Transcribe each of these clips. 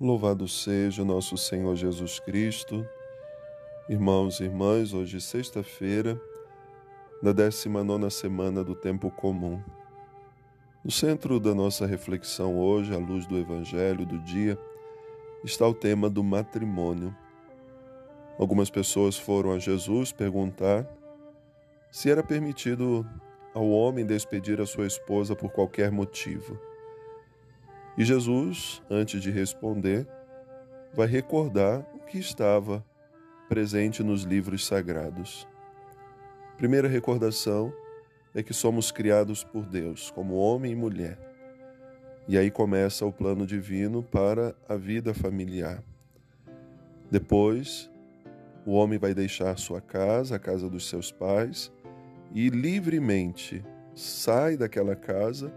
Louvado seja nosso Senhor Jesus Cristo. Irmãos e irmãs, hoje sexta-feira, da 19 semana do tempo comum. No centro da nossa reflexão hoje, à luz do Evangelho do dia, está o tema do matrimônio. Algumas pessoas foram a Jesus perguntar se era permitido ao homem despedir a sua esposa por qualquer motivo. E Jesus, antes de responder, vai recordar o que estava presente nos livros sagrados. Primeira recordação é que somos criados por Deus como homem e mulher. E aí começa o plano divino para a vida familiar. Depois, o homem vai deixar sua casa, a casa dos seus pais, e livremente sai daquela casa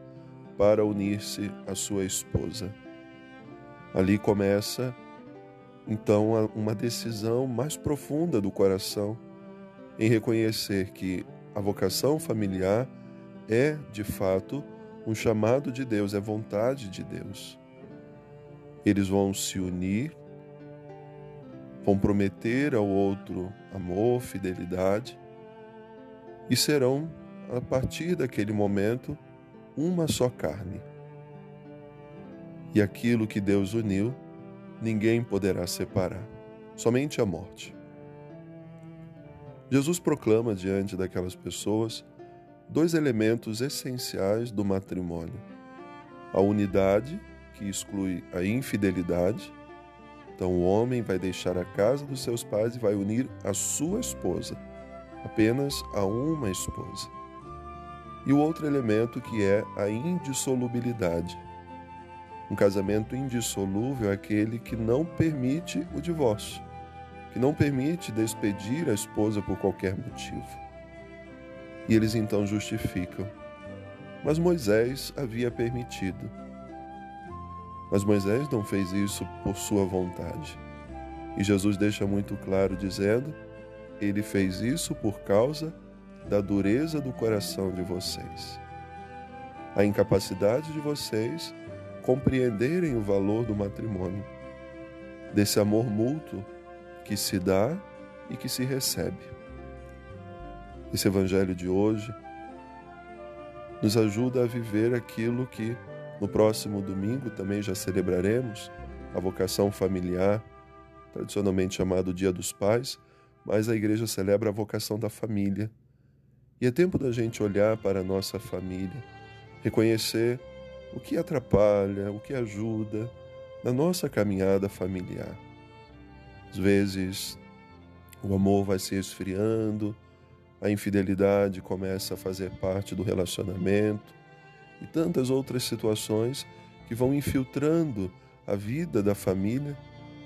para unir-se à sua esposa. Ali começa então uma decisão mais profunda do coração em reconhecer que a vocação familiar é, de fato, um chamado de Deus, é vontade de Deus. Eles vão se unir, vão prometer ao outro amor, fidelidade e serão, a partir daquele momento, uma só carne. E aquilo que Deus uniu, ninguém poderá separar, somente a morte. Jesus proclama diante daquelas pessoas dois elementos essenciais do matrimônio: a unidade, que exclui a infidelidade. Então, o homem vai deixar a casa dos seus pais e vai unir a sua esposa, apenas a uma esposa e o outro elemento que é a indissolubilidade. Um casamento indissolúvel é aquele que não permite o divórcio, que não permite despedir a esposa por qualquer motivo. E eles então justificam. Mas Moisés havia permitido. Mas Moisés não fez isso por sua vontade. E Jesus deixa muito claro dizendo: ele fez isso por causa da dureza do coração de vocês. A incapacidade de vocês compreenderem o valor do matrimônio, desse amor mútuo que se dá e que se recebe. Esse evangelho de hoje nos ajuda a viver aquilo que no próximo domingo também já celebraremos, a vocação familiar, tradicionalmente chamado Dia dos Pais, mas a igreja celebra a vocação da família e é tempo da gente olhar para a nossa família, reconhecer o que atrapalha, o que ajuda na nossa caminhada familiar. Às vezes, o amor vai se esfriando, a infidelidade começa a fazer parte do relacionamento e tantas outras situações que vão infiltrando a vida da família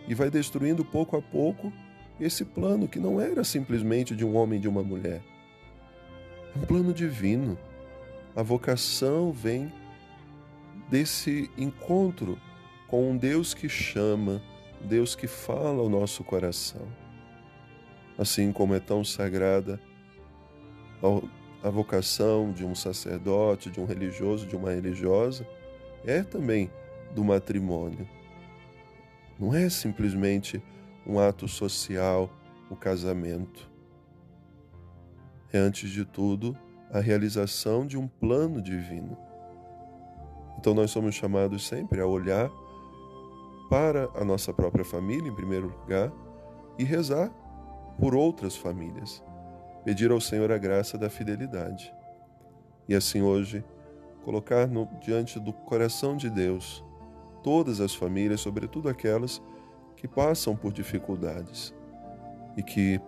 e vai destruindo pouco a pouco esse plano que não era simplesmente de um homem e de uma mulher um plano divino. A vocação vem desse encontro com um Deus que chama, Deus que fala ao nosso coração. Assim como é tão sagrada a vocação de um sacerdote, de um religioso, de uma religiosa, é também do matrimônio. Não é simplesmente um ato social, o casamento é, antes de tudo, a realização de um plano divino. Então, nós somos chamados sempre a olhar para a nossa própria família, em primeiro lugar, e rezar por outras famílias, pedir ao Senhor a graça da fidelidade. E assim hoje, colocar no, diante do coração de Deus todas as famílias, sobretudo aquelas que passam por dificuldades e que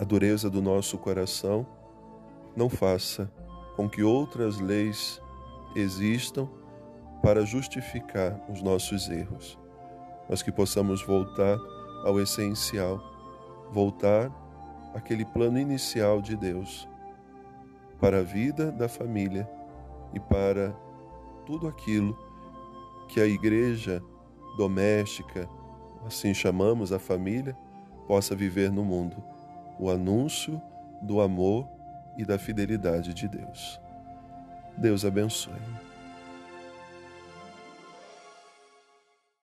a dureza do nosso coração não faça com que outras leis existam para justificar os nossos erros, mas que possamos voltar ao essencial, voltar àquele plano inicial de Deus para a vida da família e para tudo aquilo que a igreja doméstica, assim chamamos a família, possa viver no mundo o anúncio do amor e da fidelidade de Deus. Deus abençoe.